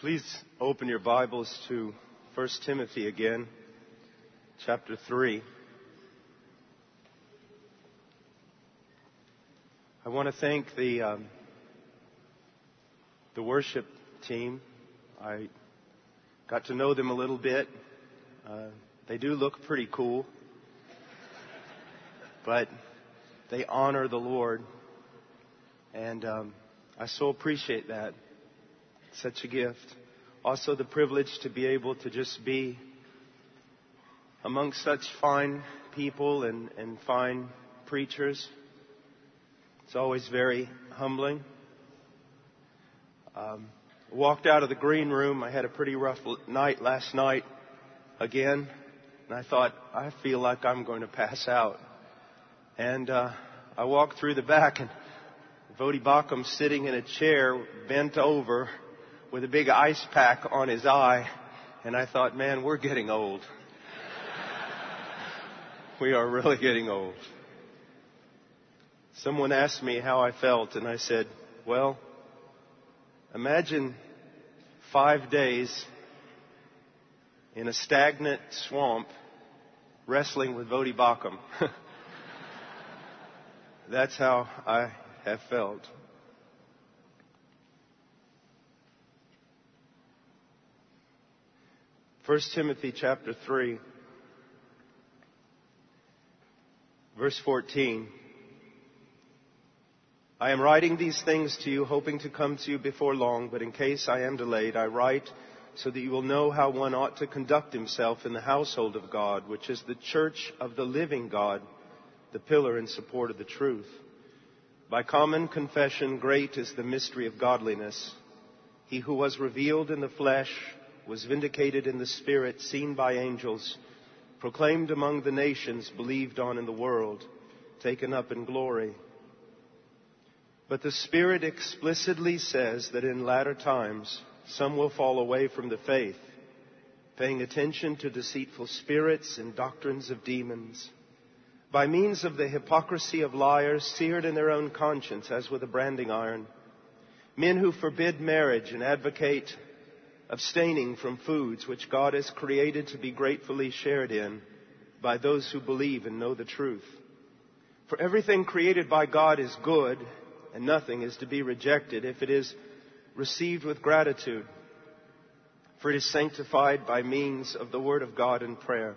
Please open your Bibles to 1 Timothy again, chapter 3. I want to thank the, um, the worship team. I got to know them a little bit. Uh, they do look pretty cool, but they honor the Lord. And um, I so appreciate that such a gift. Also, the privilege to be able to just be among such fine people and, and fine preachers. It's always very humbling. Um, walked out of the green room. I had a pretty rough night last night again, and I thought, I feel like I'm going to pass out. And uh, I walked through the back, and Voddie Baucham sitting in a chair, bent over, with a big ice pack on his eye, and I thought, man, we're getting old. we are really getting old. Someone asked me how I felt, and I said, well, imagine five days in a stagnant swamp wrestling with Voddie Baucham. That's how I have felt. 1 Timothy chapter 3, verse 14. I am writing these things to you, hoping to come to you before long, but in case I am delayed, I write so that you will know how one ought to conduct himself in the household of God, which is the church of the living God, the pillar and support of the truth. By common confession, great is the mystery of godliness. He who was revealed in the flesh, was vindicated in the Spirit, seen by angels, proclaimed among the nations, believed on in the world, taken up in glory. But the Spirit explicitly says that in latter times some will fall away from the faith, paying attention to deceitful spirits and doctrines of demons. By means of the hypocrisy of liars, seared in their own conscience as with a branding iron, men who forbid marriage and advocate abstaining from foods which God has created to be gratefully shared in by those who believe and know the truth. For everything created by God is good, and nothing is to be rejected if it is received with gratitude, for it is sanctified by means of the Word of God and prayer.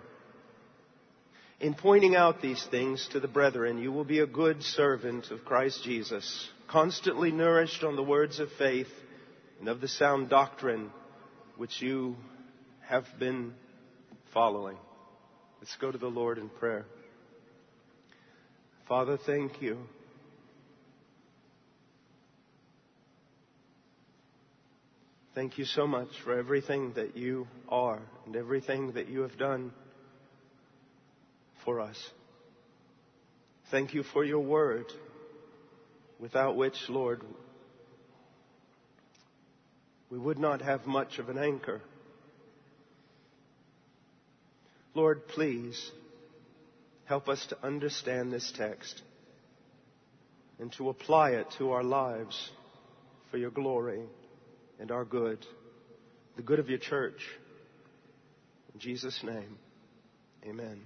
In pointing out these things to the brethren, you will be a good servant of Christ Jesus, constantly nourished on the words of faith and of the sound doctrine which you have been following. Let's go to the Lord in prayer. Father, thank you. Thank you so much for everything that you are and everything that you have done for us. Thank you for your word, without which, Lord, we would not have much of an anchor. Lord, please help us to understand this text and to apply it to our lives for your glory and our good, the good of your church. In Jesus' name, amen.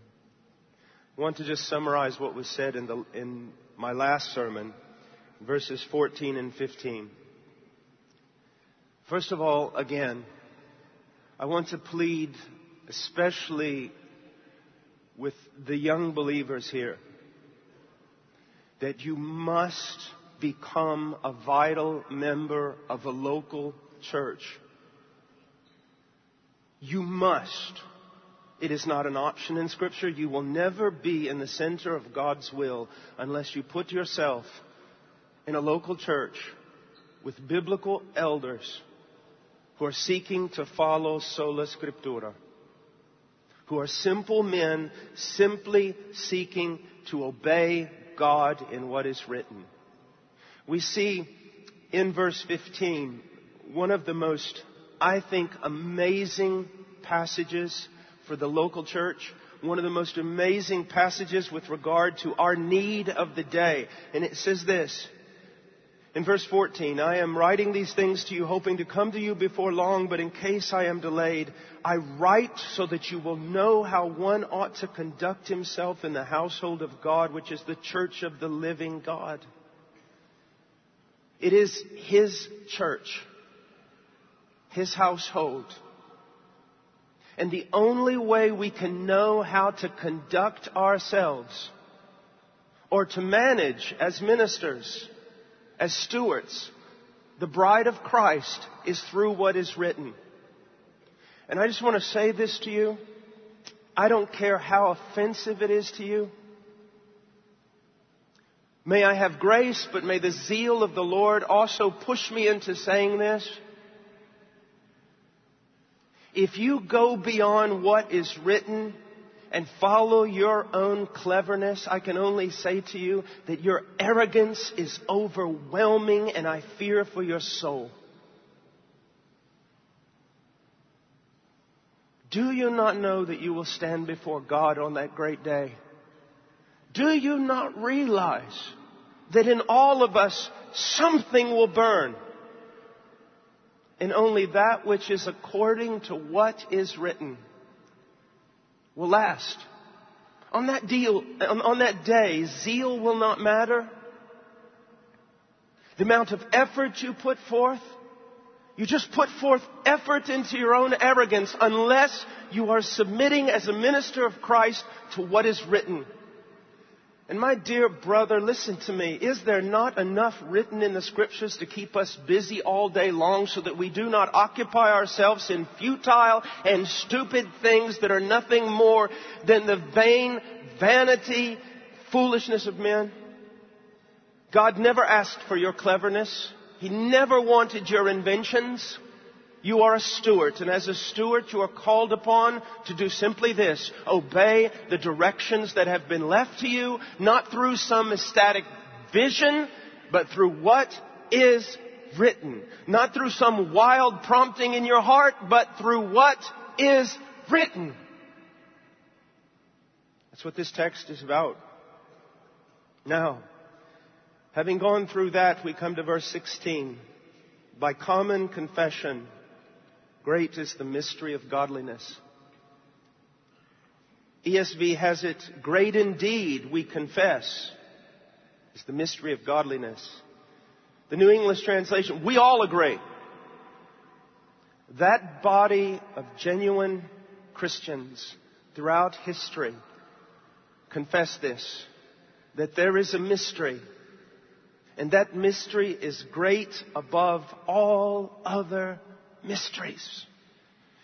I want to just summarize what was said in, the, in my last sermon, verses 14 and 15. First of all, again, I want to plead especially with the young believers here that you must become a vital member of a local church. You must. It is not an option in Scripture. You will never be in the center of God's will unless you put yourself in a local church with biblical elders who are seeking to follow sola scriptura, who are simple men simply seeking to obey God in what is written. We see in verse 15 one of the most, I think, amazing passages for the local church. One of the most amazing passages with regard to our need of the day. And it says this, In verse 14, I am writing these things to you, hoping to come to you before long, but in case I am delayed, I write so that you will know how one ought to conduct himself in the household of God, which is the church of the living God. It is His church, His household. And the only way we can know how to conduct ourselves or to manage as ministers, as stewards, the bride of Christ is through what is written. And I just want to say this to you. I don't care how offensive it is to you. May I have grace, but may the zeal of the Lord also push me into saying this. If you go beyond what is written and follow your own cleverness, I can only say to you that your arrogance is overwhelming and I fear for your soul. Do you not know that you will stand before God on that great day? Do you not realize that in all of us something will burn? And only that which is according to what is written will last. On that deal, on that day, zeal will not matter. The amount of effort you put forth, you just put forth effort into your own arrogance unless you are submitting as a minister of Christ to what is written. And my dear brother, listen to me. Is there not enough written in the scriptures to keep us busy all day long so that we do not occupy ourselves in futile and stupid things that are nothing more than the vain vanity, foolishness of men? God never asked for your cleverness. He never wanted your inventions. You are a steward, and as a steward, you are called upon to do simply this. Obey the directions that have been left to you, not through some ecstatic vision, but through what is written. Not through some wild prompting in your heart, but through what is written. That's what this text is about. Now, having gone through that, we come to verse 16. By common confession, Great is the mystery of godliness. ESV has it, great indeed, we confess, is the mystery of godliness. The New English translation, we all agree. That body of genuine Christians throughout history confess this, that there is a mystery, and that mystery is great above all other mysteries.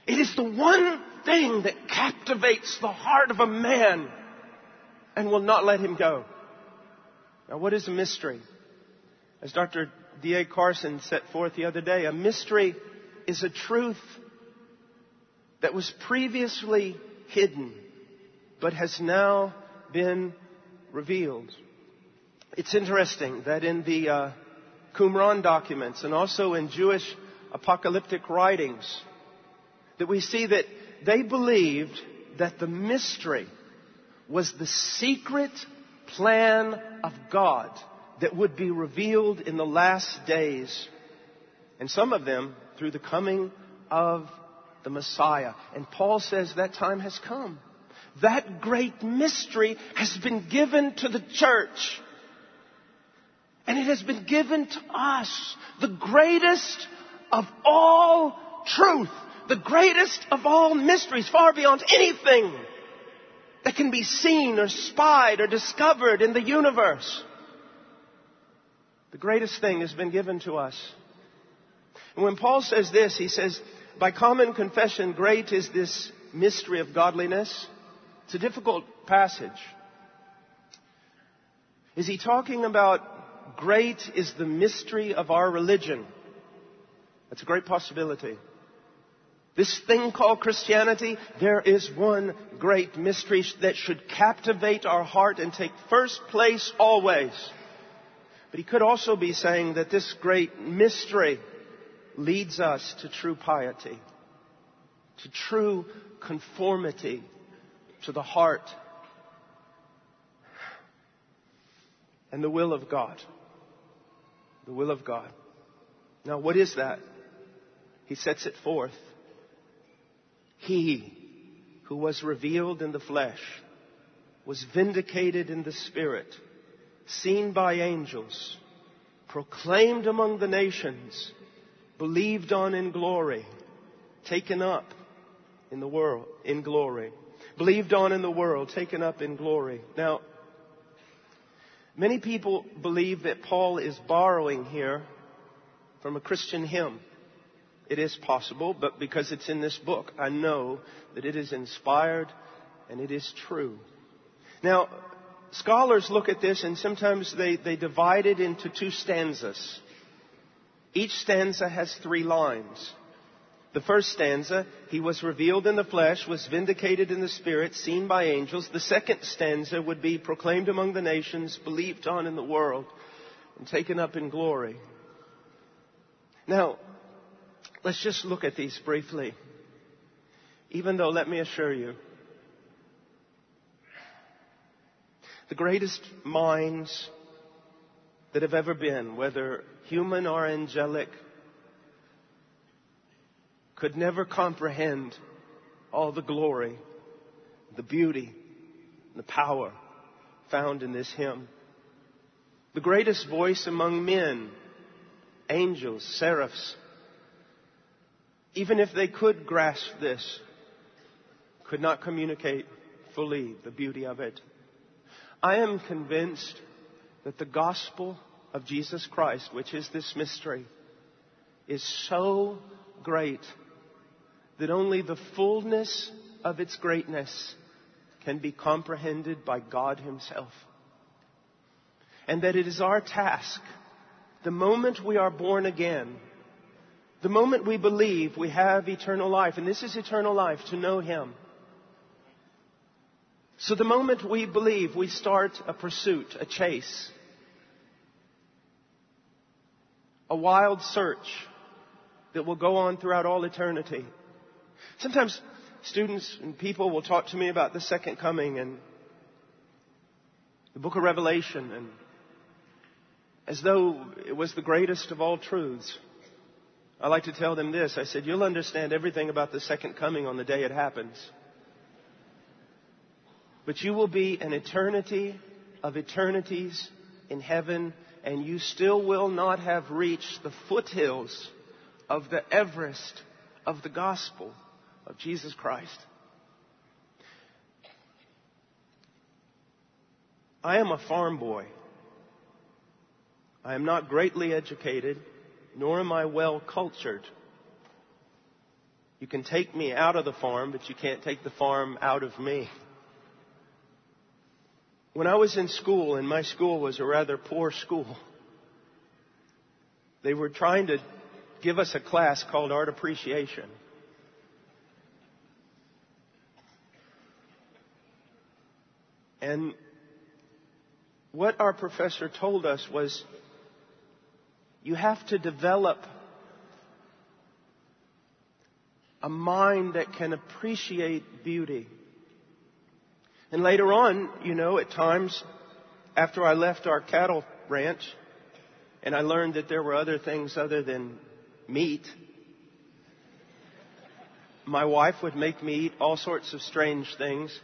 It is the one thing that captivates the heart of a man and will not let him go. Now, what is a mystery? As Dr. D.A. Carson set forth the other day, a mystery is a truth that was previously hidden but has now been revealed. It's interesting that in the uh, Qumran documents and also in Jewish apocalyptic writings that we see that they believed that the mystery was the secret plan of God that would be revealed in the last days. And some of them through the coming of the Messiah. And Paul says that time has come. That great mystery has been given to the church. And it has been given to us. The greatest of all truth, the greatest of all mysteries, far beyond anything that can be seen or spied or discovered in the universe. The greatest thing has been given to us. And when Paul says this, he says, by common confession, great is this mystery of godliness. It's a difficult passage. Is he talking about great is the mystery of our religion? That's a great possibility. This thing called Christianity, there is one great mystery that should captivate our heart and take first place always. But he could also be saying that this great mystery leads us to true piety, to true conformity to the heart and the will of God The will of God. Now, what is that? He sets it forth. He who was revealed in the flesh was vindicated in the spirit, seen by angels, proclaimed among the nations, believed on in glory, taken up in the world, in glory. Believed on in the world, taken up in glory. Now, many people believe that Paul is borrowing here from a Christian hymn. It is possible, but because it's in this book, I know that it is inspired and it is true. Now, scholars look at this and sometimes they, they divide it into two stanzas. Each stanza has three lines. The first stanza, he was revealed in the flesh, was vindicated in the spirit, seen by angels. The second stanza would be proclaimed among the nations, believed on in the world, and taken up in glory. Now, let's just look at these briefly. Even though, let me assure you, the greatest minds that have ever been, whether human or angelic, could never comprehend all the glory, the beauty, the power found in this hymn. The greatest voice among men, angels, seraphs, even if they could grasp this, could not communicate fully the beauty of it. I am convinced that the gospel of Jesus Christ, which is this mystery, is so great that only the fullness of its greatness can be comprehended by God Himself. And that it is our task, the moment we are born again, the moment we believe we have eternal life, and this is eternal life, to know Him. So the moment we believe, we start a pursuit, a chase, a wild search that will go on throughout all eternity. Sometimes students and people will talk to me about the second coming and the book of Revelation and as though it was the greatest of all truths. I like to tell them this. I said, you'll understand everything about the second coming on the day it happens. But you will be an eternity of eternities in heaven and you still will not have reached the foothills of the Everest of the gospel of Jesus Christ. I am a farm boy. I am not greatly educated, nor am I well cultured. You can take me out of the farm, but you can't take the farm out of me. When I was in school, and my school was a rather poor school, they were trying to give us a class called Art Appreciation. And what our professor told us was you have to develop a mind that can appreciate beauty. And later on, you know, at times after I left our cattle ranch and I learned that there were other things other than meat, my wife would make me eat all sorts of strange things.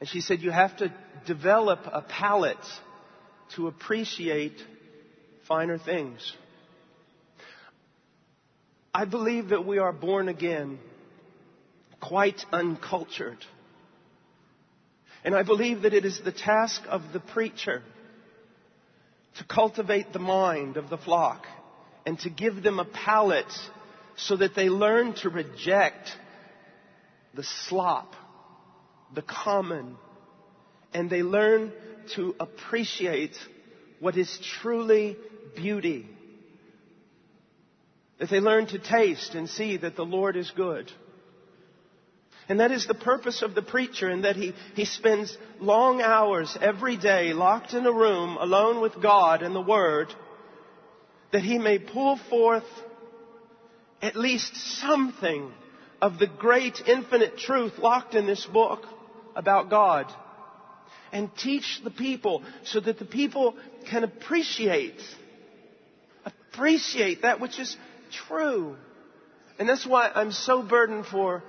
And she said, you have to develop a palate to appreciate finer things. I believe that we are born again quite uncultured. And I believe that it is the task of the preacher to cultivate the mind of the flock and to give them a palate so that they learn to reject the slop the common, and they learn to appreciate what is truly beauty. That they learn to taste and see that the Lord is good. And that is the purpose of the preacher in that he, he spends long hours every day locked in a room alone with God and the Word that he may pull forth at least something of the great infinite truth locked in this book about God and teach the people so that the people can appreciate appreciate that which is true. And that's why I'm so burdened for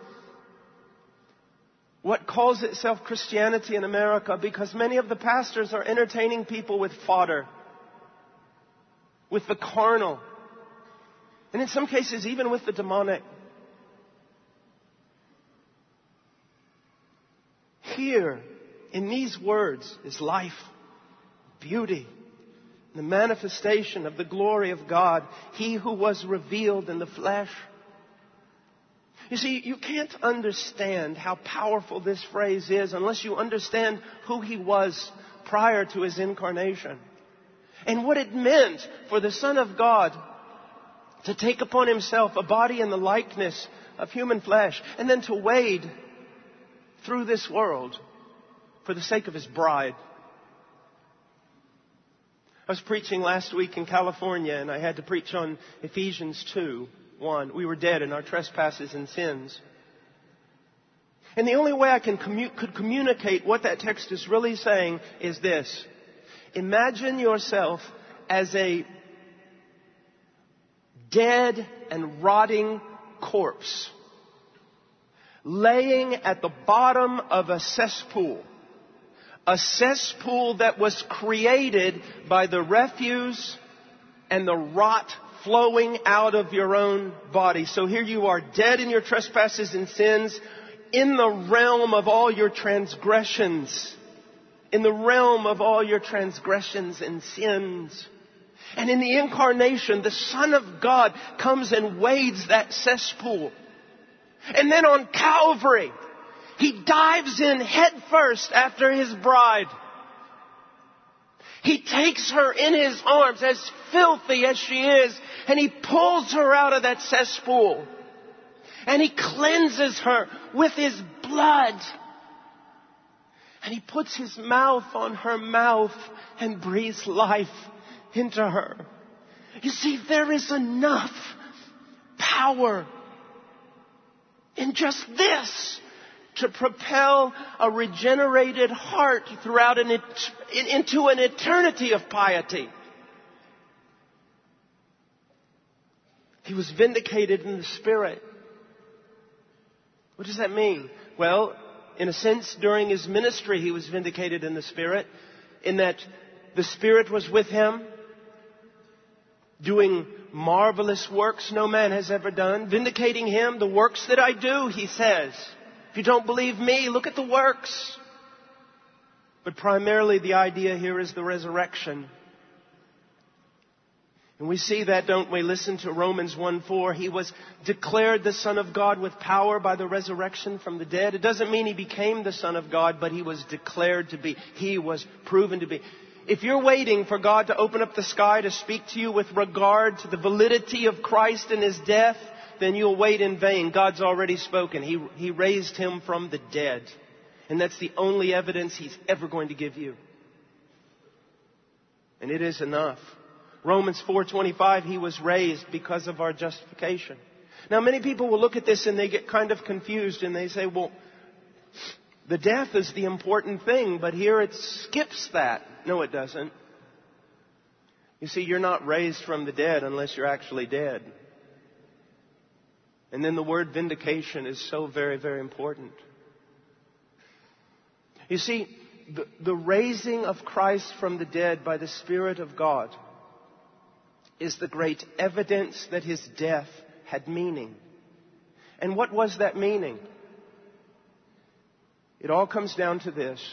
what calls itself Christianity in America because many of the pastors are entertaining people with fodder, with the carnal, and in some cases even with the demonic. Here, in these words, is life, beauty, the manifestation of the glory of God, He who was revealed in the flesh. You see, you can't understand how powerful this phrase is unless you understand who He was prior to His incarnation. And what it meant for the Son of God to take upon Himself a body in the likeness of human flesh and then to wade through this world for the sake of His bride. I was preaching last week in California and I had to preach on Ephesians 2, 1. We were dead in our trespasses and sins. And the only way I can commu- could communicate what that text is really saying is this. Imagine yourself as a dead and rotting corpse laying at the bottom of a cesspool a cesspool that was created by the refuse and the rot flowing out of your own body. So here you are dead in your trespasses and sins in the realm of all your transgressions. In the realm of all your transgressions and sins. And in the incarnation, the Son of God comes and wades that cesspool. And then on Calvary, he dives in headfirst after his bride. He takes her in his arms, as filthy as she is, and he pulls her out of that cesspool. And he cleanses her with his blood. And he puts his mouth on her mouth and breathes life into her. You see, there is enough power in just this to propel a regenerated heart throughout an, into an eternity of piety. He was vindicated in the Spirit. What does that mean? Well, in a sense, during his ministry, he was vindicated in the Spirit, in that the Spirit was with him, doing marvelous works no man has ever done, vindicating him, the works that I do, he says. If you don't believe me, look at the works. But primarily the idea here is the resurrection. And we see that, don't we? Listen to Romans 1 4. He was declared the Son of God with power by the resurrection from the dead. It doesn't mean he became the Son of God, but he was declared to be. He was proven to be. If you're waiting for God to open up the sky to speak to you with regard to the validity of Christ and his death, then you'll wait in vain. God's already spoken. He, he raised him from the dead. And that's the only evidence he's ever going to give you. And it is enough. Romans 4:25 he was raised because of our justification. Now many people will look at this and they get kind of confused and they say, well, the death is the important thing, but here it skips that. No, it doesn't. You see, you're not raised from the dead unless you're actually dead. And then the word vindication is so very, very important. You see, the, the, raising of Christ from the dead by the Spirit of God is the great evidence that his death had meaning. And what was that meaning? It all comes down to this.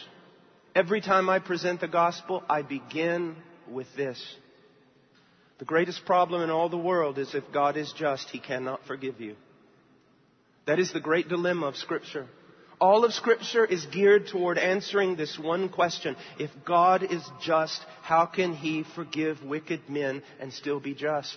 Every time I present the gospel, I begin with this. The greatest problem in all the world is if God is just, He cannot forgive you. That is the great dilemma of Scripture. All of Scripture is geared toward answering this one question. If God is just, how can He forgive wicked men and still be just?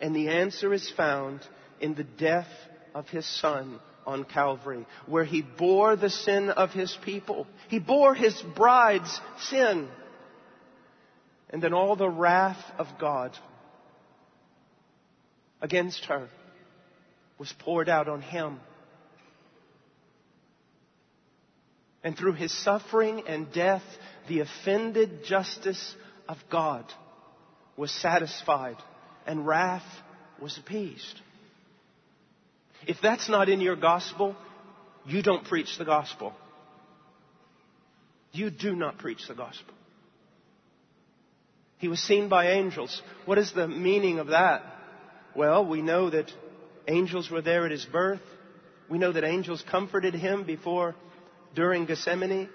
And the answer is found in the death of His Son on Calvary, where He bore the sin of His people. He bore His bride's sin. And then all the wrath of God against her was poured out on him. And through his suffering and death, the offended justice of God was satisfied and wrath was appeased. If that's not in your gospel, you don't preach the gospel. You do not preach the gospel. He was seen by angels. What is the meaning of that? Well, we know that angels were there at his birth. We know that angels comforted him before, during Gethsemane.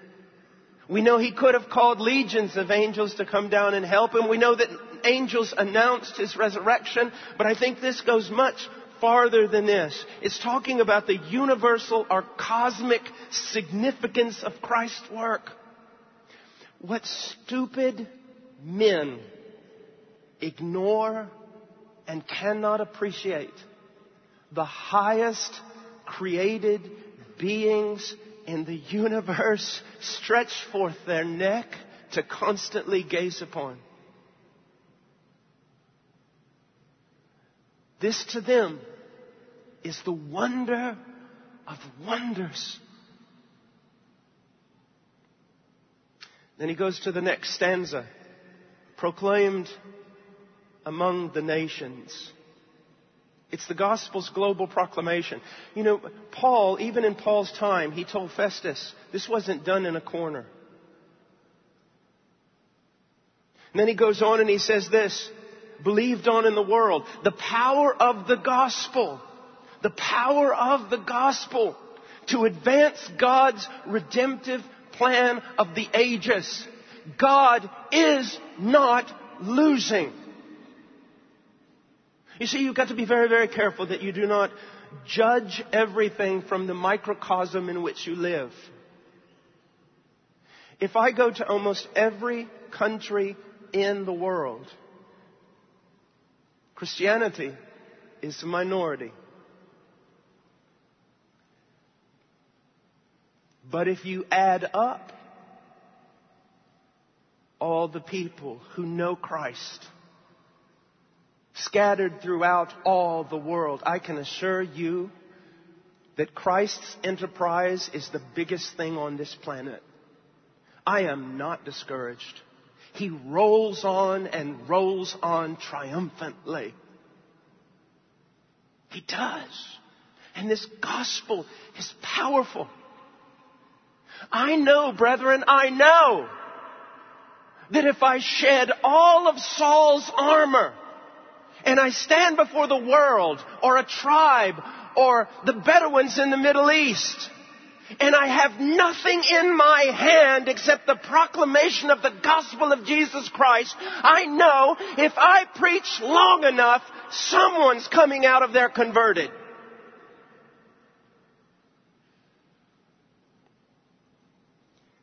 We know he could have called legions of angels to come down and help him. We know that angels announced his resurrection, but I think this goes much farther than this. It's talking about the universal or cosmic significance of Christ's work. What stupid men ignore and cannot appreciate the highest created beings in the universe stretch forth their neck to constantly gaze upon. This to them is the wonder of wonders. Then he goes to the next stanza proclaimed among the nations. It's the gospel's global proclamation. You know, Paul, even in Paul's time, he told Festus, this wasn't done in a corner. And then he goes on and he says this, believed on in the world. The power of the gospel. The power of the gospel to advance God's redemptive plan of the ages. God is not losing. You see, you've got to be very, very careful that you do not judge everything from the microcosm in which you live. If I go to almost every country in the world, Christianity is a minority. But if you add up all the people who know Christ, scattered throughout all the world. I can assure you that Christ's enterprise is the biggest thing on this planet. I am not discouraged. He rolls on and rolls on triumphantly. He does. And this gospel is powerful. I know, brethren, I know that if I shed all of Saul's armor, and I stand before the world or a tribe or the Bedouins in the Middle East and I have nothing in my hand except the proclamation of the gospel of Jesus Christ, I know if I preach long enough, someone's coming out of there converted.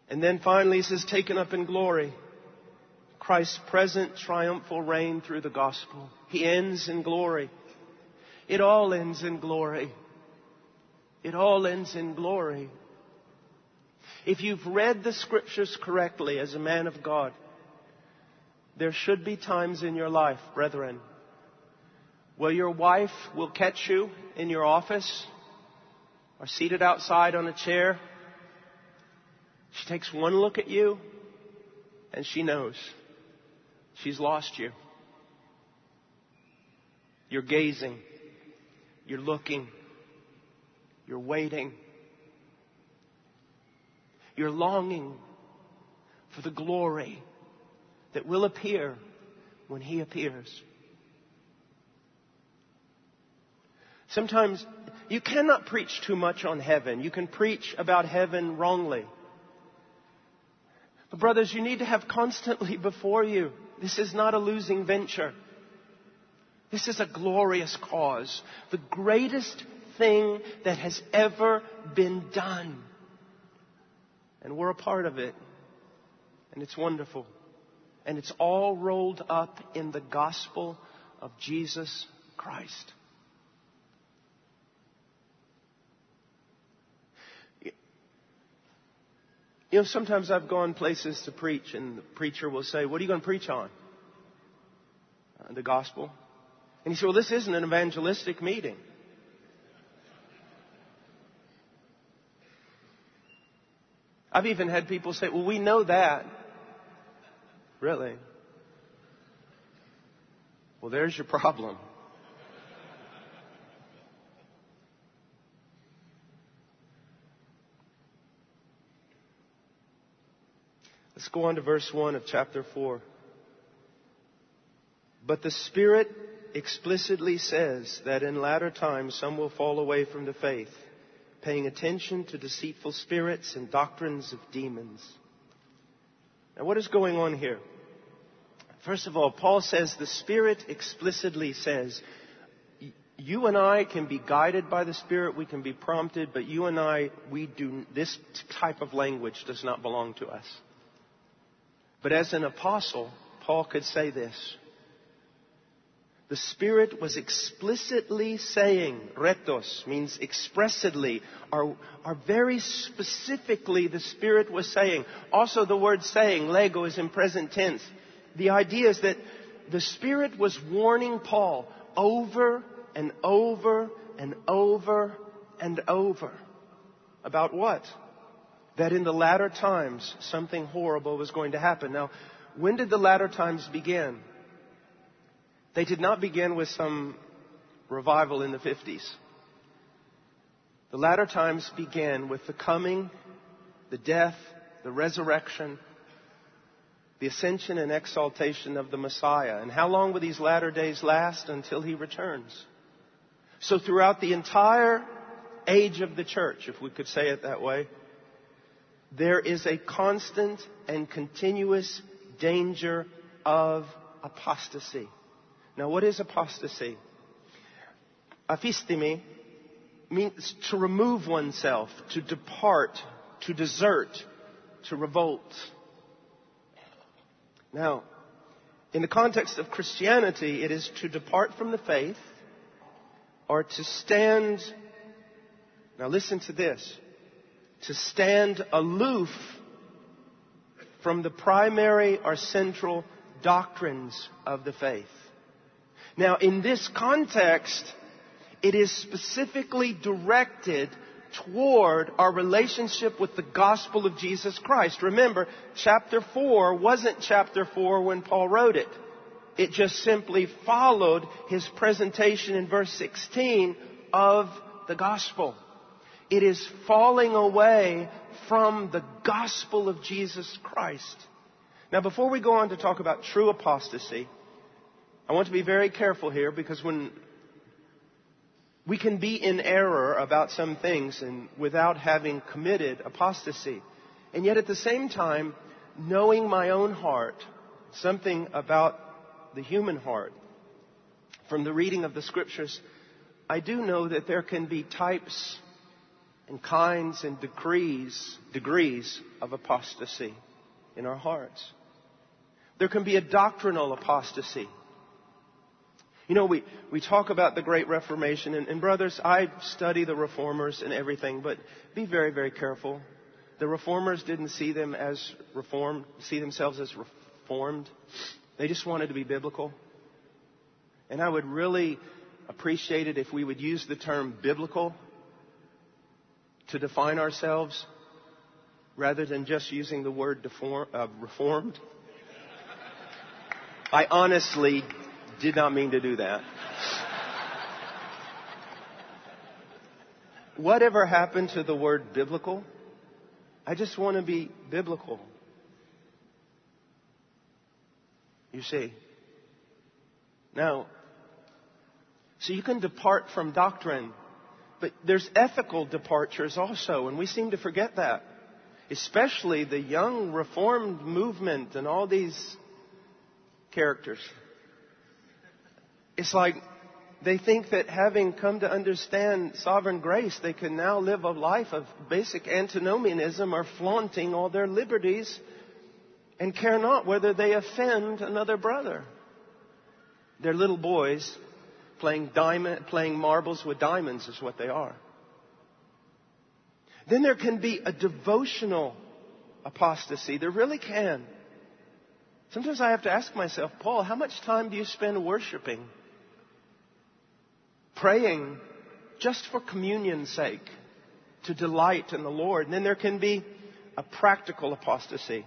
And then finally he says, taken up in glory. Christ's present triumphal reign through the gospel. He ends in glory. It all ends in glory. It all ends in glory. If you've read the scriptures correctly as a man of God, there should be times in your life, brethren, where your wife will catch you in your office or seated outside on a chair. She takes one look at you and she knows. She's lost you. You're gazing. You're looking. You're waiting. You're longing for the glory that will appear when He appears. Sometimes you cannot preach too much on heaven. You can preach about heaven wrongly. But brothers, you need to have constantly before you this is not a losing venture. This is a glorious cause. The greatest thing that has ever been done. And we're a part of it. And it's wonderful. And it's all rolled up in the gospel of Jesus Christ. You know, sometimes I've gone places to preach, and the preacher will say, What are you going to preach on? Uh, the gospel. And he said, Well, this isn't an evangelistic meeting. I've even had people say, Well, we know that. Really? Well, there's your problem. Let's go on to verse 1 of chapter 4. But the Spirit explicitly says that in latter times some will fall away from the faith, paying attention to deceitful spirits and doctrines of demons. Now, what is going on here? First of all, Paul says the Spirit explicitly says, you and I can be guided by the Spirit, we can be prompted, but you and I, we do, this type of language does not belong to us. But as an apostle, Paul could say this. The Spirit was explicitly saying, retos means expressly, or, or very specifically the Spirit was saying. Also the word saying, lego, is in present tense. The idea is that the Spirit was warning Paul over and over and over and over. About what? that in the latter times something horrible was going to happen. Now, when did the latter times begin? They did not begin with some revival in the 50s. The latter times began with the coming, the death, the resurrection, the ascension and exaltation of the Messiah. And how long will these latter days last? Until he returns. So throughout the entire age of the church, if we could say it that way, there is a constant and continuous danger of apostasy. Now, what is apostasy? Aphistemi means to remove oneself, to depart, to desert, to revolt. Now, in the context of Christianity, it is to depart from the faith or to stand. Now, listen to this to stand aloof from the primary or central doctrines of the faith. Now, in this context, it is specifically directed toward our relationship with the gospel of Jesus Christ. Remember, chapter 4 wasn't chapter 4 when Paul wrote it. It just simply followed his presentation in verse 16 of the gospel. It is falling away from the gospel of Jesus Christ. Now, before we go on to talk about true apostasy, I want to be very careful here because when we can be in error about some things and without having committed apostasy. And yet at the same time, knowing my own heart, something about the human heart, from the reading of the scriptures, I do know that there can be types and kinds and degrees, degrees of apostasy in our hearts. There can be a doctrinal apostasy. You know, we, we talk about the Great Reformation, and, and brothers, I study the reformers and everything, but be very, very careful. The reformers didn't see them as reformed, see themselves as reformed. They just wanted to be biblical. And I would really appreciate it if we would use the term biblical to define ourselves rather than just using the word deform, uh, reformed? I honestly did not mean to do that. Whatever happened to the word biblical? I just want to be biblical. You see. Now, so you can depart from doctrine but there's ethical departures also, and we seem to forget that. Especially the young reformed movement and all these characters. It's like they think that having come to understand sovereign grace, they can now live a life of basic antinomianism or flaunting all their liberties and care not whether they offend another brother. They're little boys Playing diamond, playing marbles with diamonds is what they are. Then there can be a devotional apostasy. There really can. Sometimes I have to ask myself, Paul, how much time do you spend worshiping? Praying just for communion's sake, to delight in the Lord. And then there can be a practical apostasy.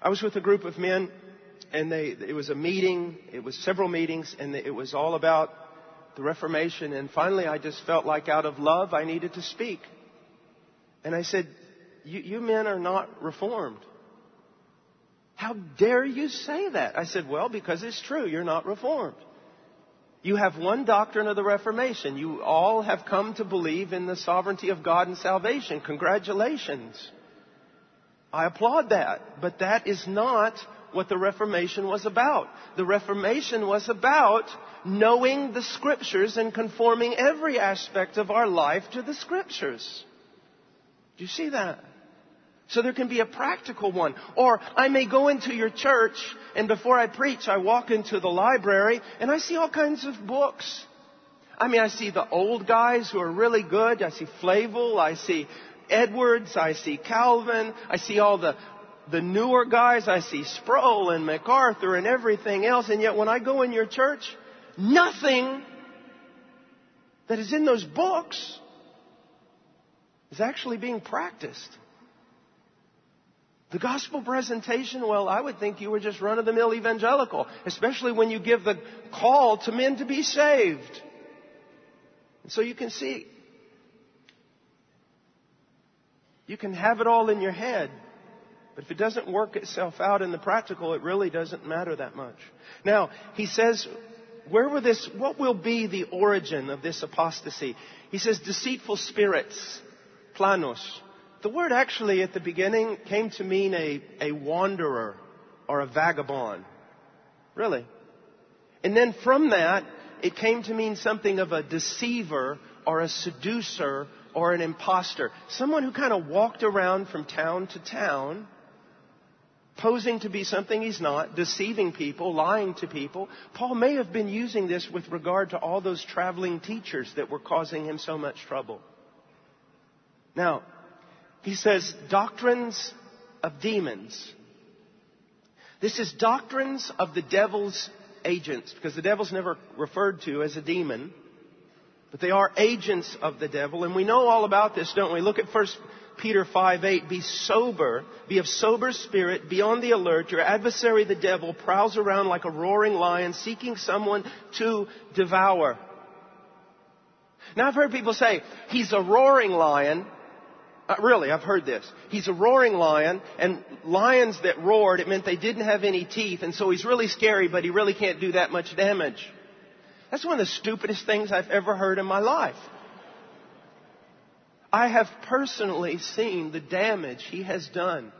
I was with a group of men and they, it was a meeting, it was several meetings, and it was all about the Reformation. And finally, I just felt like out of love, I needed to speak. And I said, you, you men are not reformed. How dare you say that? I said, well, because it's true. You're not reformed. You have one doctrine of the Reformation. You all have come to believe in the sovereignty of God and salvation. Congratulations. I applaud that. But that is not what the Reformation was about. The Reformation was about knowing the Scriptures and conforming every aspect of our life to the Scriptures. Do you see that? So there can be a practical one. Or I may go into your church and before I preach, I walk into the library and I see all kinds of books. I mean, I see the old guys who are really good. I see Flavel. I see Edwards. I see Calvin. I see all the, the newer guys. I see Sproul and MacArthur and everything else. And yet when I go in your church, nothing that is in those books is actually being practiced. The gospel presentation, well, I would think you were just run of the mill evangelical, especially when you give the call to men to be saved. And so you can see, you can have it all in your head, but if it doesn't work itself out in the practical, it really doesn't matter that much. Now, he says, where will this, what will be the origin of this apostasy? He says, deceitful spirits, planos. The word actually at the beginning came to mean a, a wanderer or a vagabond. Really. And then from that, it came to mean something of a deceiver or a seducer or an impostor. Someone who kind of walked around from town to town, posing to be something he's not, deceiving people, lying to people. Paul may have been using this with regard to all those traveling teachers that were causing him so much trouble. Now, he says doctrines of demons. This is doctrines of the devil's agents, because the devil's never referred to as a demon, but they are agents of the devil, and we know all about this, don't we? Look at 1 Peter 5 8. Be sober, be of sober spirit, be on the alert. Your adversary, the devil, prowls around like a roaring lion, seeking someone to devour. Now I've heard people say, he's a roaring lion, uh, really, I've heard this. He's a roaring lion, and lions that roared, it meant they didn't have any teeth, and so he's really scary, but he really can't do that much damage. That's one of the stupidest things I've ever heard in my life. I have personally seen the damage he has done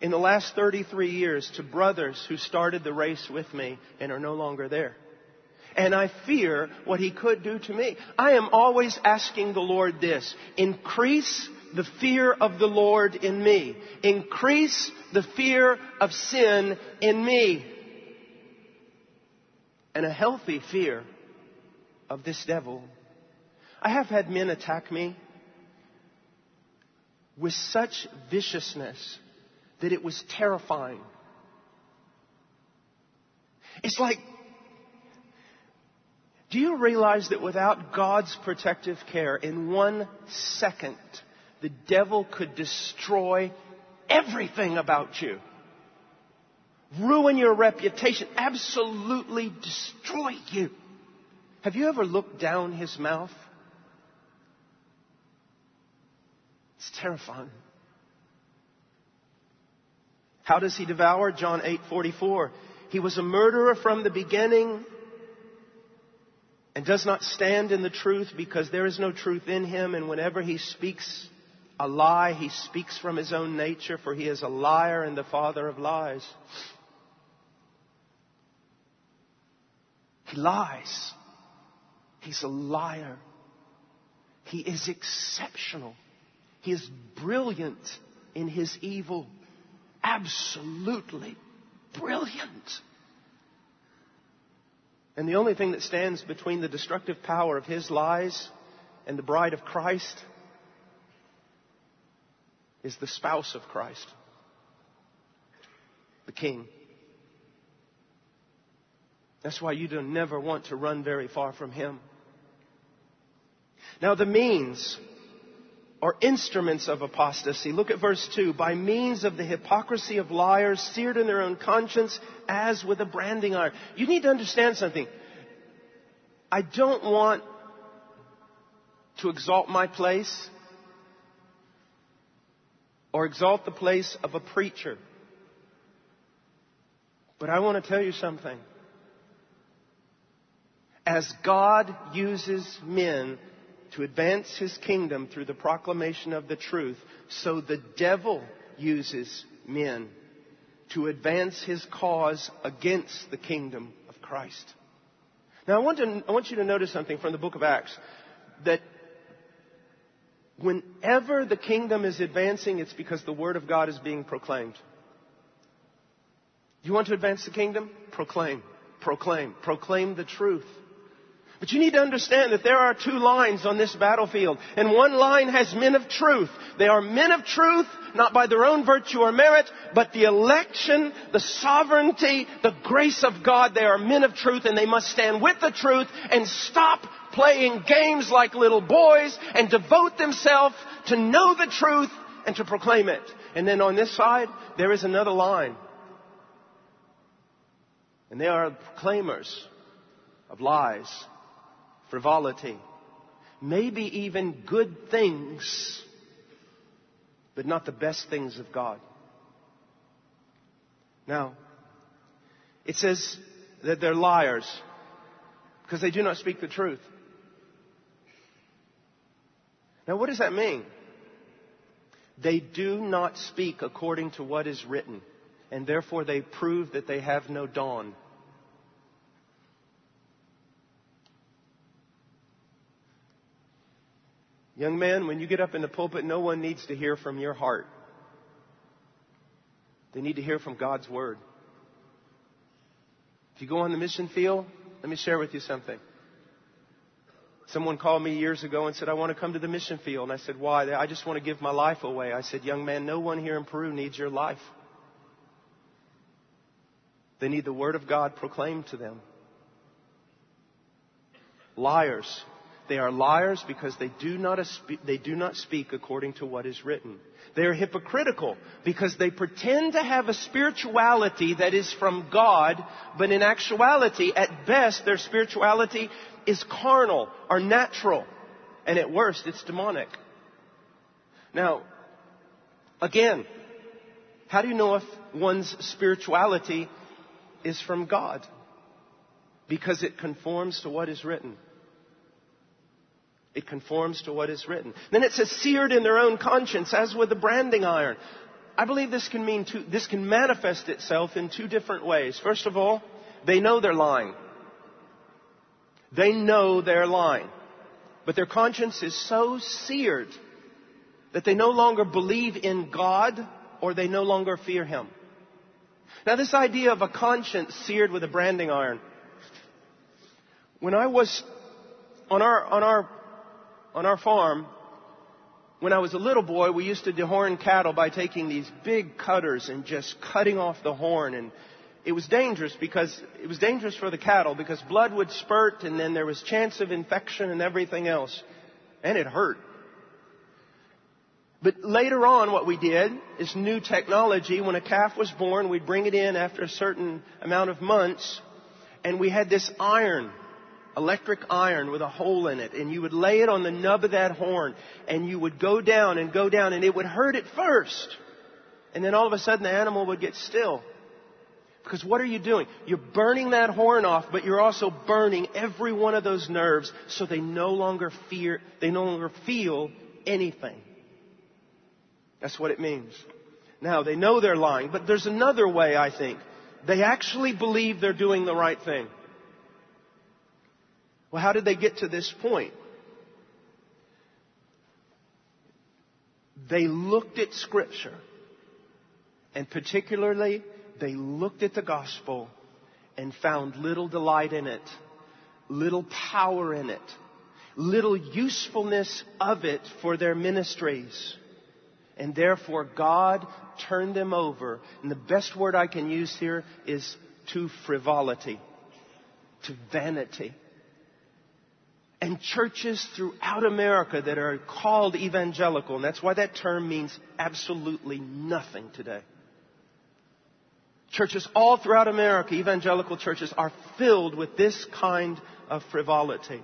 in the last 33 years to brothers who started the race with me and are no longer there. And I fear what he could do to me. I am always asking the Lord this, increase the fear of the Lord in me. Increase the fear of sin in me. And a healthy fear of this devil. I have had men attack me with such viciousness that it was terrifying. It's like, do you realize that without God's protective care, in one second, the devil could destroy everything about you. Ruin your reputation. Absolutely destroy you. Have you ever looked down his mouth? It's terrifying. How does he devour? John 8:44. He was a murderer from the beginning and does not stand in the truth because there is no truth in him and whenever he speaks a lie, he speaks from his own nature, for he is a liar and the father of lies. He lies. He's a liar. He is exceptional. He is brilliant in his evil. Absolutely brilliant. And the only thing that stands between the destructive power of his lies and the bride of Christ is the spouse of Christ, the King. That's why you don't never want to run very far from Him. Now the means are instruments of apostasy. Look at verse 2. By means of the hypocrisy of liars, seared in their own conscience as with a branding iron. You need to understand something. I don't want to exalt my place or exalt the place of a preacher. But I want to tell you something. As God uses men to advance his kingdom through the proclamation of the truth, so the devil uses men to advance his cause against the kingdom of Christ. Now, I want, to, I want you to notice something from the book of Acts that whenever the kingdom is advancing, it's because the word of God is being proclaimed. You want to advance the kingdom? Proclaim, proclaim, proclaim the truth. But you need to understand that there are two lines on this battlefield. And one line has men of truth. They are men of truth, not by their own virtue or merit, but the election, the sovereignty, the grace of God. They are men of truth and they must stand with the truth and stop playing games like little boys and devote themselves to know the truth and to proclaim it. And then on this side, there is another line. And they are proclaimers of lies frivolity, maybe even good things, but not the best things of God. Now, it says that they're liars because they do not speak the truth. Now, what does that mean? They do not speak according to what is written, and therefore they prove that they have no dawn. Young man, when you get up in the pulpit, no one needs to hear from your heart. They need to hear from God's Word. If you go on the mission field, let me share with you something. Someone called me years ago and said, I want to come to the mission field. And I said, why? I just want to give my life away. I said, young man, no one here in Peru needs your life. They need the Word of God proclaimed to them. Liars they are liars because they do not, they do not speak according to what is written. They are hypocritical because they pretend to have a spirituality that is from God, but in actuality, at best, their spirituality is carnal or natural. And at worst, it's demonic. Now, again, how do you know if one's spirituality is from God? Because it conforms to what is written. It conforms to what is written. Then it says seared in their own conscience as with a branding iron. I believe this can mean two, this can manifest itself in two different ways. First of all, they know they're lying. They know they're lying. But their conscience is so seared that they no longer believe in God or they no longer fear Him. Now this idea of a conscience seared with a branding iron. When I was on our, on our on our farm, when I was a little boy, we used to dehorn cattle by taking these big cutters and just cutting off the horn. And it was dangerous because it was dangerous for the cattle because blood would spurt and then there was chance of infection and everything else. And it hurt. But later on, what we did is new technology. When a calf was born, we'd bring it in after a certain amount of months, and we had this iron electric iron with a hole in it, and you would lay it on the nub of that horn, and you would go down and go down, and it would hurt at first. And then all of a sudden the animal would get still. Because what are you doing? You're burning that horn off, but you're also burning every one of those nerves so they no longer fear, they no longer feel anything. That's what it means. Now, they know they're lying, but there's another way, I think. They actually believe they're doing the right thing. Well, how did they get to this point? They looked at Scripture, and particularly, they looked at the gospel and found little delight in it, little power in it, little usefulness of it for their ministries. And therefore, God turned them over. And the best word I can use here is to frivolity, to vanity. and churches throughout America that are called evangelical, and that's why that term means absolutely nothing today. Churches all throughout America, evangelical churches, are filled with this kind of frivolity.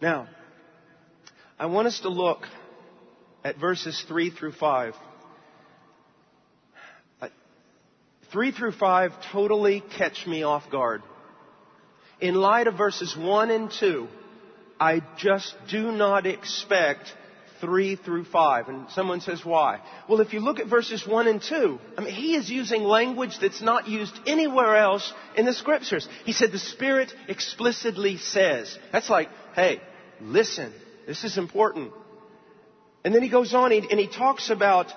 Now, I want us to look at verses 3 through 5. Uh, 3 through 5 totally catch me off guard. In light of verses 1 and 2, I just do not expect 3 through 5. And someone says, why? Well, if you look at verses 1 and 2, I mean, he is using language that's not used anywhere else in the scriptures. He said, the Spirit explicitly says. That's like, hey, listen, this is important. And then he goes on and he talks about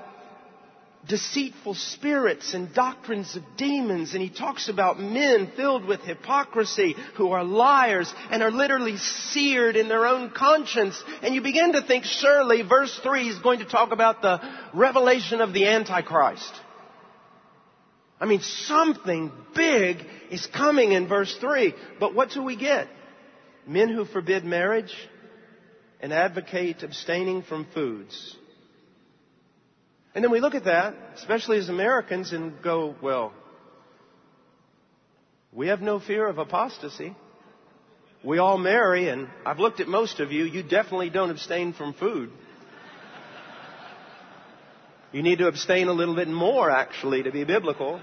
deceitful spirits and doctrines of demons. And he talks about men filled with hypocrisy who are liars and are literally seared in their own conscience. And you begin to think surely verse 3 is going to talk about the revelation of the Antichrist. I mean, something big is coming in verse 3. But what do we get? Men who forbid marriage and advocate abstaining from foods and then we look at that, especially as Americans, and go, well, we have no fear of apostasy. We all marry, and I've looked at most of you. You definitely don't abstain from food. You need to abstain a little bit more, actually, to be biblical.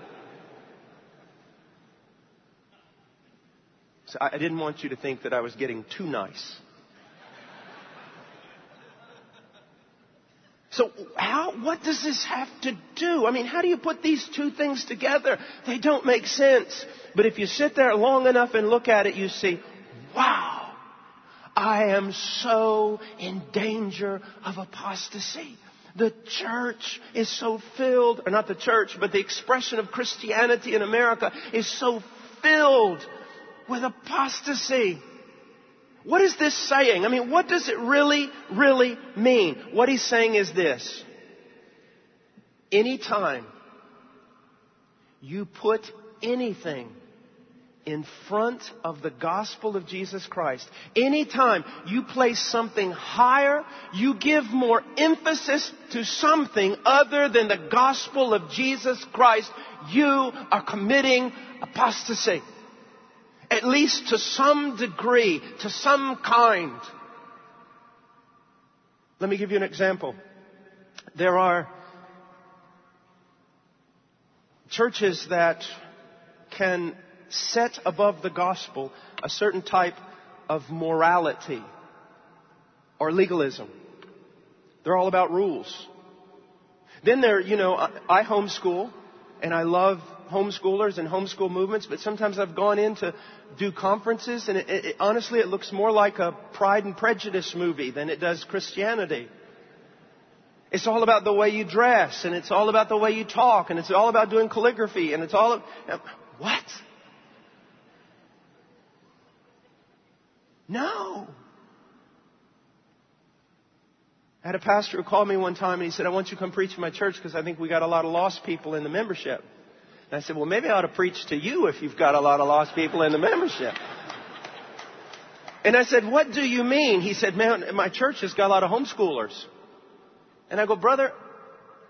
So I didn't want you to think that I was getting too nice. So how, what does this have to do? I mean, how do you put these two things together? They don't make sense. But if you sit there long enough and look at it, you see, wow, I am so in danger of apostasy. The church is so filled, or not the church, but the expression of Christianity in America is so filled with apostasy. What is this saying? I mean, what does it really, really mean? What he's saying is this. Anytime you put anything in front of the gospel of Jesus Christ, anytime you place something higher, you give more emphasis to something other than the gospel of Jesus Christ, you are committing apostasy at least to some degree, to some kind. Let me give you an example. There are churches that can set above the gospel a certain type of morality or legalism. They're all about rules. Then there, you know, I homeschool and I love homeschoolers and homeschool movements, but sometimes I've gone in to do conferences and it, it, honestly it looks more like a Pride and Prejudice movie than it does Christianity. It's all about the way you dress and it's all about the way you talk and it's all about doing calligraphy and it's all, what? No. I had a pastor who called me one time and he said, I want you to come preach in my church because I think we got a lot of lost people in the membership. And I said, well, maybe I ought to preach to you if you've got a lot of lost people in the membership. And I said, what do you mean? He said, man, my church has got a lot of homeschoolers. And I go, brother,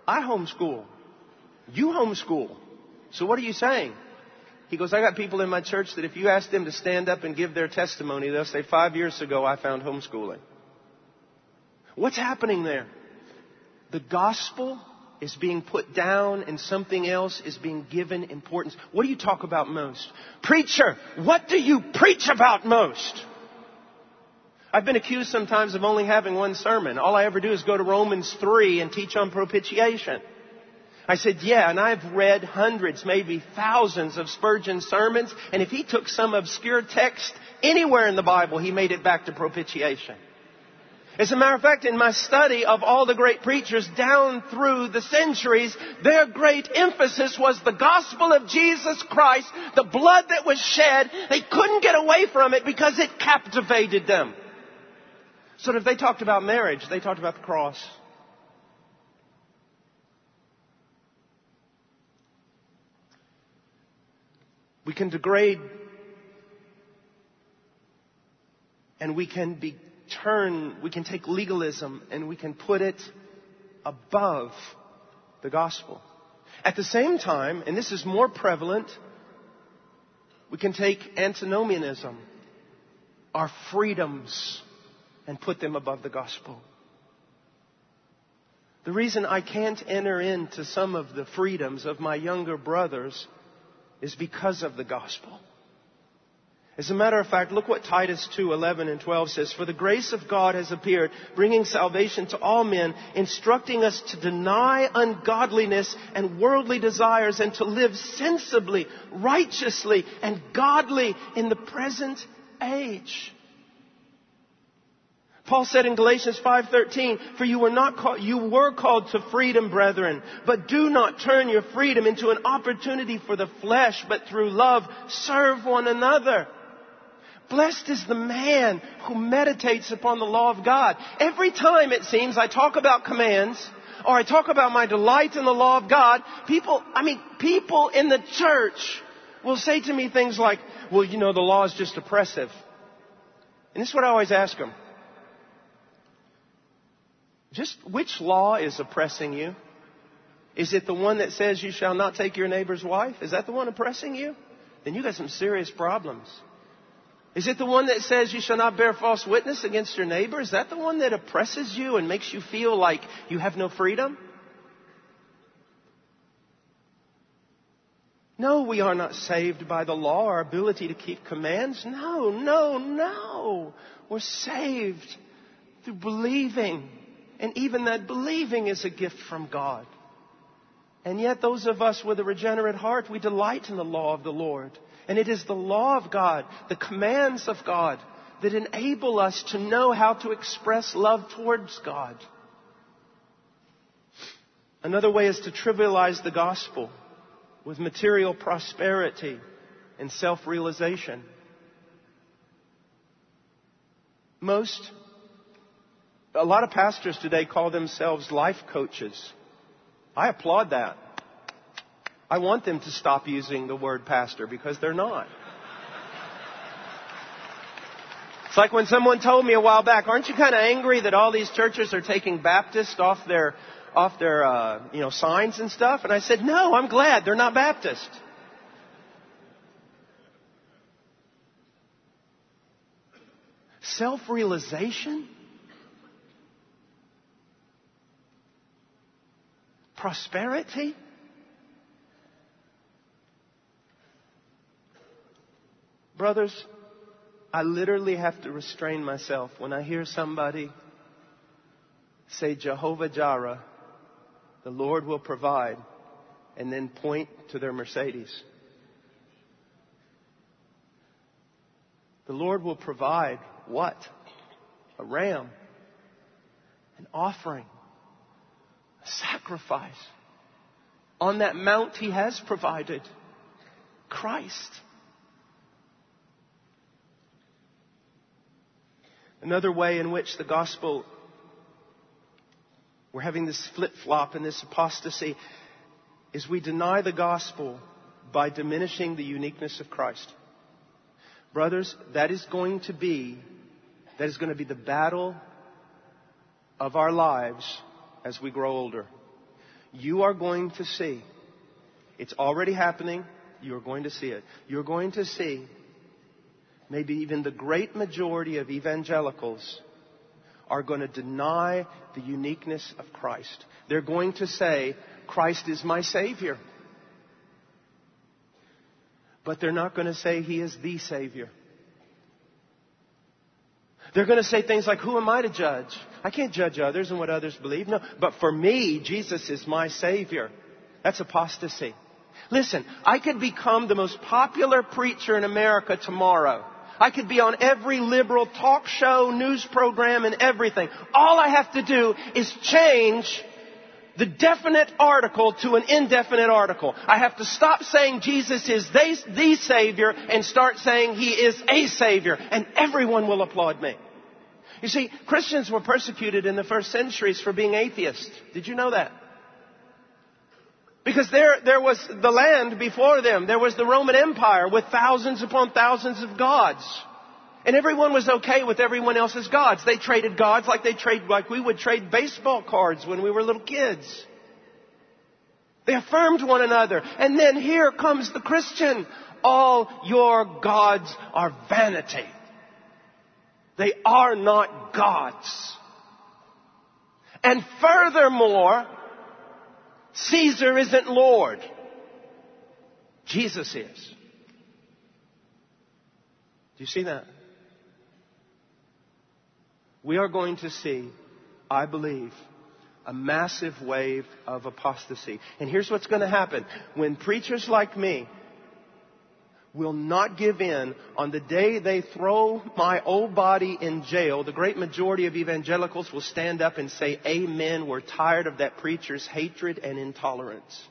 I homeschool. You homeschool. So what are you saying? He goes, I got people in my church that if you ask them to stand up and give their testimony, they'll say, five years ago I found homeschooling. What's happening there? The gospel is being put down and something else is being given importance. What do you talk about most? Preacher, what do you preach about most? I've been accused sometimes of only having one sermon. All I ever do is go to Romans 3 and teach on propitiation. I said, yeah, and I've read hundreds, maybe thousands of Spurgeon sermons, and if he took some obscure text anywhere in the Bible, he made it back to propitiation. As a matter of fact, in my study of all the great preachers down through the centuries, their great emphasis was the gospel of Jesus Christ, the blood that was shed. They couldn't get away from it because it captivated them. So if they talked about marriage, they talked about the cross. We can degrade and we can be turn, we can take legalism and we can put it above the gospel. At the same time, and this is more prevalent, we can take antinomianism, our freedoms, and put them above the gospel. The reason I can't enter into some of the freedoms of my younger brothers is because of the gospel. As a matter of fact, look what Titus 2, 11 and 12 says. For the grace of God has appeared, bringing salvation to all men, instructing us to deny ungodliness and worldly desires and to live sensibly, righteously, and godly in the present age. Paul said in Galatians 5:13, "For you were not called, you were called to freedom, brethren, but do not turn your freedom into an opportunity for the flesh, but through love serve one another." Blessed is the man who meditates upon the law of God. Every time it seems I talk about commands, or I talk about my delight in the law of God, people, I mean, people in the church will say to me things like, well, you know, the law is just oppressive. And this is what I always ask them. Just which law is oppressing you? Is it the one that says you shall not take your neighbor's wife? Is that the one oppressing you? Then you got some serious problems. Is it the one that says you shall not bear false witness against your neighbor? Is that the one that oppresses you and makes you feel like you have no freedom? No, we are not saved by the law, our ability to keep commands. No, no, no. We're saved through believing. And even that believing is a gift from God. And yet those of us with a regenerate heart, we delight in the law of the Lord. And it is the law of God, the commands of God, that enable us to know how to express love towards God. Another way is to trivialize the gospel with material prosperity and self-realization. Most, a lot of pastors today call themselves life coaches. I applaud that. I want them to stop using the word pastor because they're not. It's like when someone told me a while back, aren't you kind of angry that all these churches are taking Baptist off their, off their, uh, you know, signs and stuff? And I said, no, I'm glad they're not Baptist. Self-realization? Prosperity? Brothers, I literally have to restrain myself when I hear somebody say Jehovah Jireh, the Lord will provide, and then point to their Mercedes. The Lord will provide what? A ram, an offering, a sacrifice. On that mount He has provided Christ. Another way in which the gospel, we're having this flip flop and this apostasy, is we deny the gospel by diminishing the uniqueness of Christ. Brothers, that is going to be, that is going to be the battle of our lives as we grow older. You are going to see, it's already happening, you are going to see it. You're going to see maybe even the great majority of evangelicals are going to deny the uniqueness of Christ. They're going to say, Christ is my Savior. But they're not going to say He is the Savior. They're going to say things like, Who am I to judge? I can't judge others and what others believe. No, but for me, Jesus is my Savior. That's apostasy. Listen, I could become the most popular preacher in America tomorrow. I could be on every liberal talk show, news program, and everything. All I have to do is change the definite article to an indefinite article. I have to stop saying Jesus is the, the Savior and start saying He is a Savior, and everyone will applaud me. You see, Christians were persecuted in the first centuries for being atheists. Did you know that? Because there, there was the land before them. There was the Roman Empire with thousands upon thousands of gods. And everyone was okay with everyone else's gods. They traded gods like they trade, like we would trade baseball cards when we were little kids. They affirmed one another. And then here comes the Christian. All your gods are vanity. They are not gods. And furthermore, Caesar isn't Lord. Jesus is. Do you see that? We are going to see, I believe, a massive wave of apostasy. And here's what's going to happen. When preachers like me will not give in on the day they throw my old body in jail, the great majority of evangelicals will stand up and say, Amen, we're tired of that preacher's hatred and intolerance.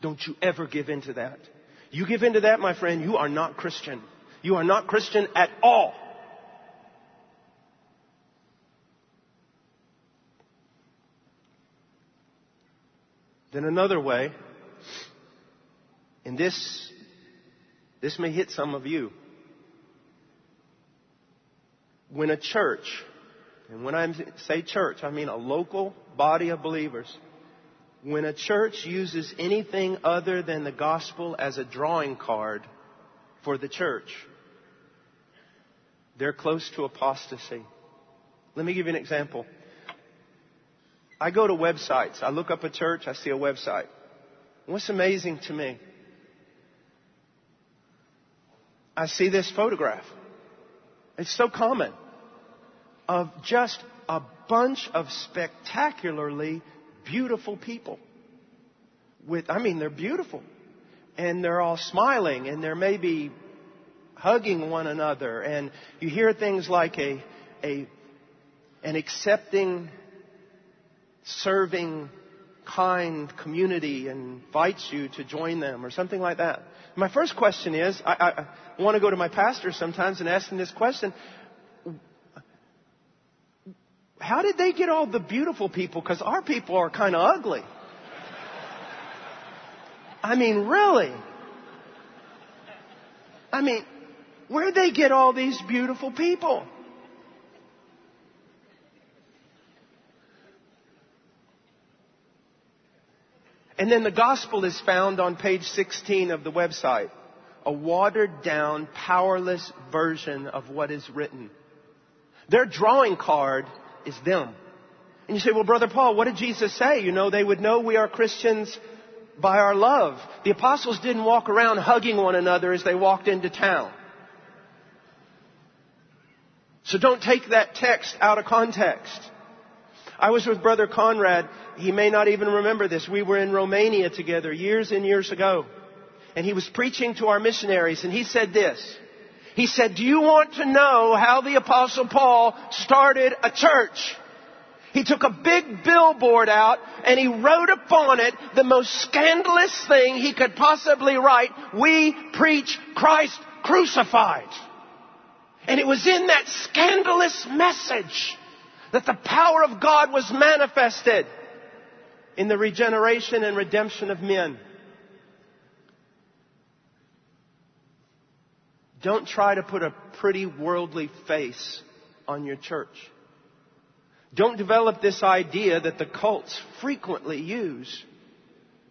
Don't you ever give in to that. You give in to that, my friend, you are not Christian. You are not Christian at all. Then another way, and this, this may hit some of you. When a church, and when I say church, I mean a local body of believers, when a church uses anything other than the gospel as a drawing card for the church, they're close to apostasy. Let me give you an example. I go to websites. I look up a church, I see a website. What's amazing to me I see this photograph. It's so common of just a bunch of spectacularly beautiful people. With, I mean, they're beautiful. And they're all smiling and they're maybe hugging one another. And you hear things like a, a, an accepting, serving, kind community invites you to join them or something like that. My first question is, I, I, want to go to my pastor sometimes and ask him this question. How did they get all the beautiful people? Because our people are kind of ugly. I mean, really? I mean, where'd they get all these beautiful people? And then the gospel is found on page 16 of the website. A watered down, powerless version of what is written. Their drawing card is them. And you say, well, Brother Paul, what did Jesus say? You know, they would know we are Christians by our love. The apostles didn't walk around hugging one another as they walked into town. So don't take that text out of context. I was with Brother Conrad. He may not even remember this. We were in Romania together years and years ago. And he was preaching to our missionaries and he said this. He said, do you want to know how the apostle Paul started a church? He took a big billboard out and he wrote upon it the most scandalous thing he could possibly write. We preach Christ crucified. And it was in that scandalous message that the power of God was manifested in the regeneration and redemption of men. Don't try to put a pretty worldly face on your church. Don't develop this idea that the cults frequently use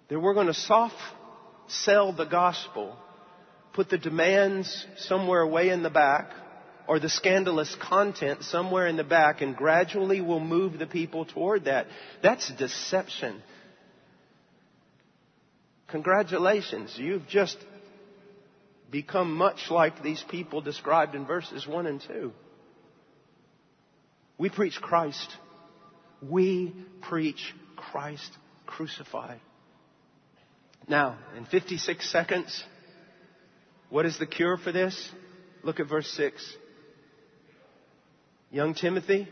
that we're going to soft sell the gospel, put the demands somewhere way in the back, or the scandalous content somewhere in the back and gradually will move the people toward that. That's deception. Congratulations. You've just become much like these people described in verses 1 and 2. We preach Christ. We preach Christ crucified. Now, in 56 seconds, what is the cure for this? Look at verse 6. Young Timothy,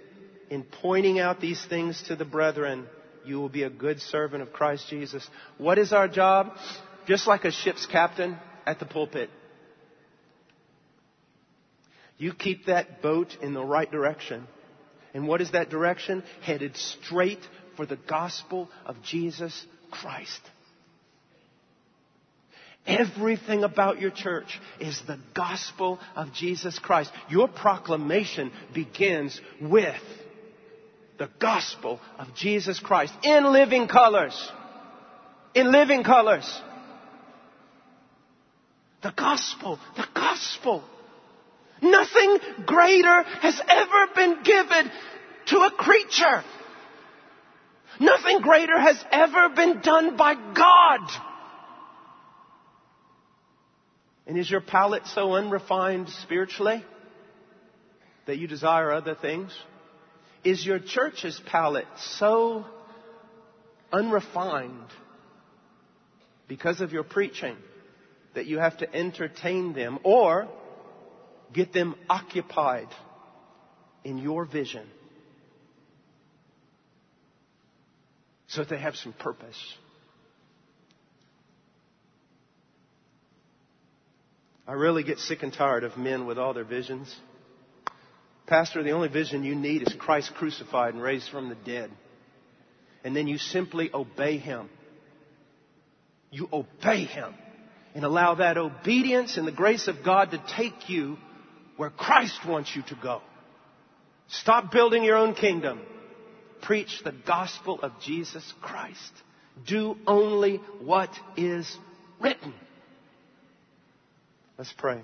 in pointing out these things to the brethren, you will be a good servant of Christ Jesus. What is our job? Just like a ship's captain at the pulpit. You keep that boat in the right direction. And what is that direction? Headed straight for the gospel of Jesus Christ. Everything about your church is the gospel of Jesus Christ. Your proclamation begins with the gospel of Jesus Christ in living colors. In living colors. The gospel, the gospel. Nothing greater has ever been given to a creature. Nothing greater has ever been done by God. And is your palate so unrefined spiritually that you desire other things? Is your church's palate so unrefined because of your preaching that you have to entertain them or get them occupied in your vision so that they have some purpose? I really get sick and tired of men with all their visions. Pastor, the only vision you need is Christ crucified and raised from the dead. And then you simply obey Him. You obey Him and allow that obedience and the grace of God to take you where Christ wants you to go. Stop building your own kingdom. Preach the gospel of Jesus Christ. Do only what is written. Let's pray.